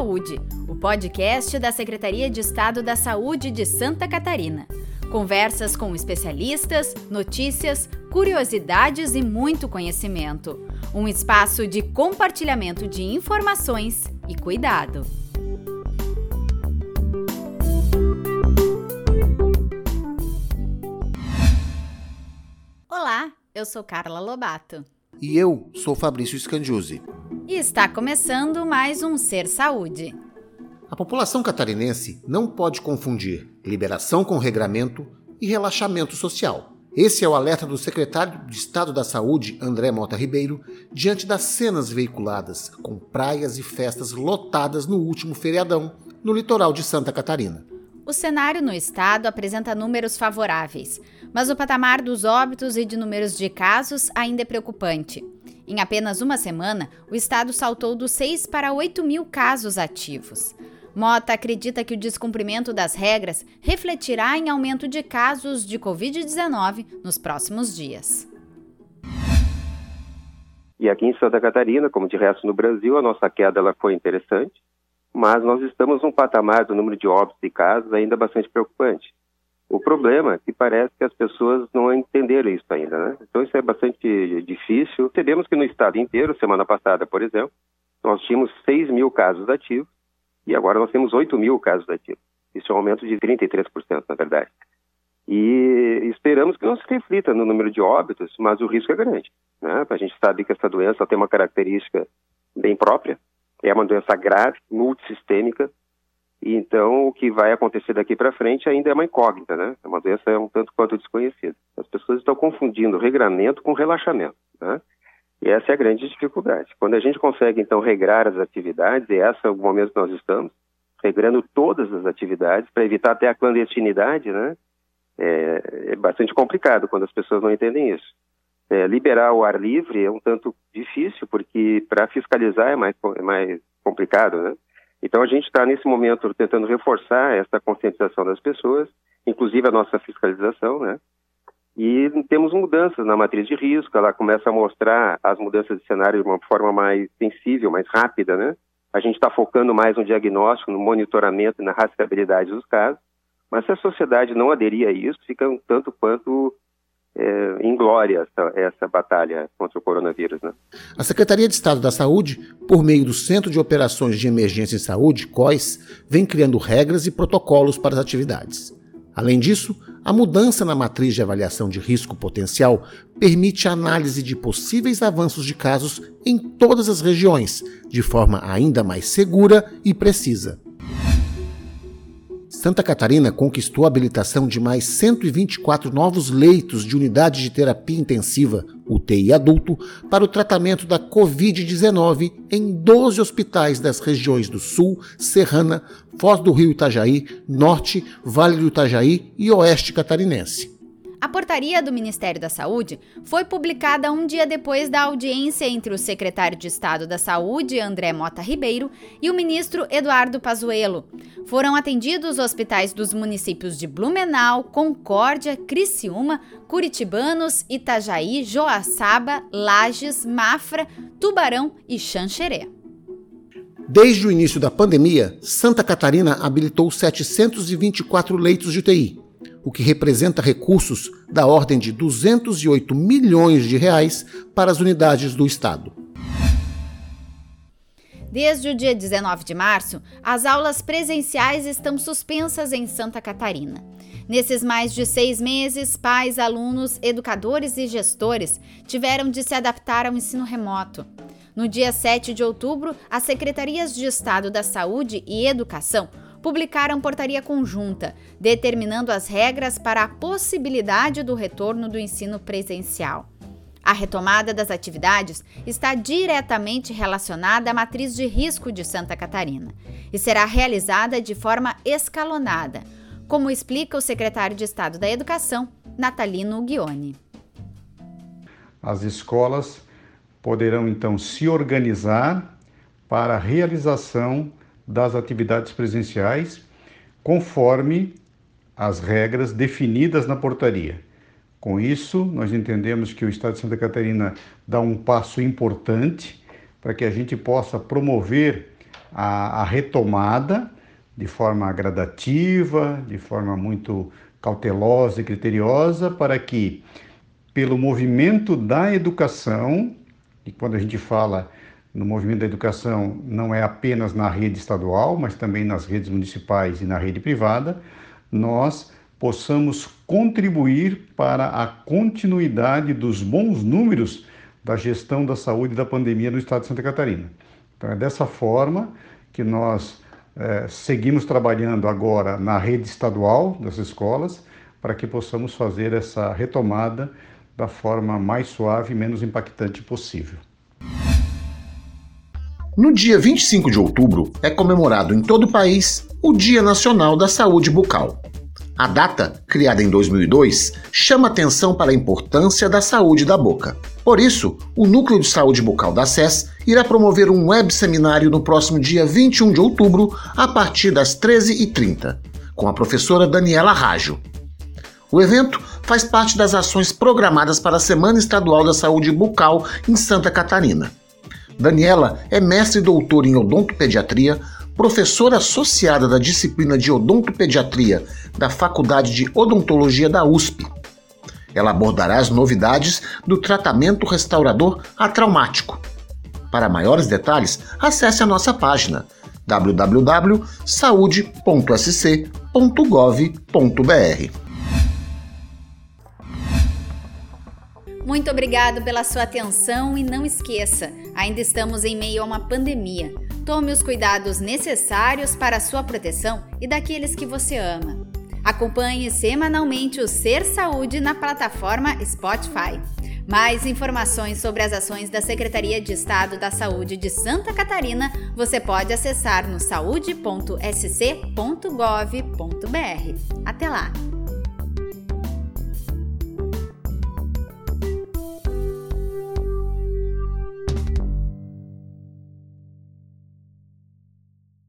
Saúde, o podcast da Secretaria de Estado da Saúde de Santa Catarina. Conversas com especialistas, notícias, curiosidades e muito conhecimento. Um espaço de compartilhamento de informações e cuidado. Olá, eu sou Carla Lobato. E eu sou Fabrício Scandiuzzi. E está começando mais um Ser Saúde. A população catarinense não pode confundir liberação com regramento e relaxamento social. Esse é o alerta do secretário de Estado da Saúde, André Mota Ribeiro, diante das cenas veiculadas com praias e festas lotadas no último feriadão no litoral de Santa Catarina. O cenário no estado apresenta números favoráveis, mas o patamar dos óbitos e de números de casos ainda é preocupante. Em apenas uma semana, o estado saltou dos 6 para 8 mil casos ativos. Mota acredita que o descumprimento das regras refletirá em aumento de casos de Covid-19 nos próximos dias. E aqui em Santa Catarina, como de resto no Brasil, a nossa queda ela foi interessante, mas nós estamos num patamar do número de óbitos e casos ainda bastante preocupante. O problema é que parece que as pessoas não entenderam isso ainda, né? Então isso é bastante difícil. Sabemos que no estado inteiro, semana passada, por exemplo, nós tínhamos 6 mil casos ativos e agora nós temos 8 mil casos ativos. Isso é um aumento de 33%, na verdade. E esperamos que não se reflita no número de óbitos, mas o risco é grande. Né? A gente sabe que essa doença tem uma característica bem própria, é uma doença grave, multissistêmica, e então o que vai acontecer daqui para frente ainda é uma incógnita, né? É uma doença um tanto quanto desconhecida. As pessoas estão confundindo regramento com relaxamento, né? E essa é a grande dificuldade. Quando a gente consegue então regrar as atividades, e esse é o momento que nós estamos, regrando todas as atividades para evitar até a clandestinidade, né? É, é, bastante complicado quando as pessoas não entendem isso. É, liberar o ar livre é um tanto difícil, porque para fiscalizar é mais, é mais complicado, né? Então a gente está nesse momento tentando reforçar essa conscientização das pessoas, inclusive a nossa fiscalização, né? E temos mudanças na matriz de risco, ela começa a mostrar as mudanças de cenário de uma forma mais sensível, mais rápida, né? A gente está focando mais no diagnóstico, no monitoramento e na rastreabilidade dos casos, mas se a sociedade não aderir a isso, fica um tanto quanto é, inglória essa, essa batalha contra o coronavírus. Né? A Secretaria de Estado da Saúde, por meio do Centro de Operações de Emergência em Saúde, COIS, vem criando regras e protocolos para as atividades. Além disso, a mudança na matriz de avaliação de risco potencial permite a análise de possíveis avanços de casos em todas as regiões, de forma ainda mais segura e precisa. Santa Catarina conquistou a habilitação de mais 124 novos leitos de unidade de terapia intensiva, UTI adulto, para o tratamento da Covid-19 em 12 hospitais das regiões do Sul, Serrana, Foz do Rio Itajaí, Norte, Vale do Itajaí e Oeste Catarinense. A portaria do Ministério da Saúde foi publicada um dia depois da audiência entre o secretário de Estado da Saúde, André Mota Ribeiro, e o ministro Eduardo Pazuello. Foram atendidos hospitais dos municípios de Blumenau, Concórdia, Criciúma, Curitibanos, Itajaí, Joaçaba, Lages, Mafra, Tubarão e Xanxerê. Desde o início da pandemia, Santa Catarina habilitou 724 leitos de UTI o que representa recursos da ordem de 208 milhões de reais para as unidades do Estado. Desde o dia 19 de março, as aulas presenciais estão suspensas em Santa Catarina. Nesses mais de seis meses, pais, alunos, educadores e gestores tiveram de se adaptar ao ensino remoto. No dia 7 de outubro, as secretarias de Estado da Saúde e Educação publicaram portaria conjunta, determinando as regras para a possibilidade do retorno do ensino presencial. A retomada das atividades está diretamente relacionada à matriz de risco de Santa Catarina e será realizada de forma escalonada, como explica o secretário de Estado da Educação, Natalino Ghioni. As escolas poderão então se organizar para a realização das atividades presenciais, conforme as regras definidas na portaria. Com isso, nós entendemos que o Estado de Santa Catarina dá um passo importante para que a gente possa promover a, a retomada de forma gradativa, de forma muito cautelosa e criteriosa, para que, pelo movimento da educação, e quando a gente fala no movimento da educação, não é apenas na rede estadual, mas também nas redes municipais e na rede privada, nós possamos contribuir para a continuidade dos bons números da gestão da saúde da pandemia no estado de Santa Catarina. Então, é dessa forma que nós é, seguimos trabalhando agora na rede estadual das escolas para que possamos fazer essa retomada da forma mais suave e menos impactante possível. No dia 25 de outubro é comemorado em todo o país o Dia Nacional da Saúde Bucal. A data, criada em 2002, chama atenção para a importância da saúde da boca. Por isso, o Núcleo de Saúde Bucal da SES irá promover um web seminário no próximo dia 21 de outubro, a partir das 13h30, com a professora Daniela Rajo. O evento faz parte das ações programadas para a Semana Estadual da Saúde Bucal em Santa Catarina. Daniela é mestre e doutora em odontopediatria, professora associada da disciplina de odontopediatria da Faculdade de Odontologia da USP. Ela abordará as novidades do tratamento restaurador atraumático. Para maiores detalhes, acesse a nossa página www.saude.sc.gov.br. Muito obrigado pela sua atenção e não esqueça, ainda estamos em meio a uma pandemia. Tome os cuidados necessários para a sua proteção e daqueles que você ama. Acompanhe semanalmente o Ser Saúde na plataforma Spotify. Mais informações sobre as ações da Secretaria de Estado da Saúde de Santa Catarina você pode acessar no saúde.sc.gov.br. Até lá!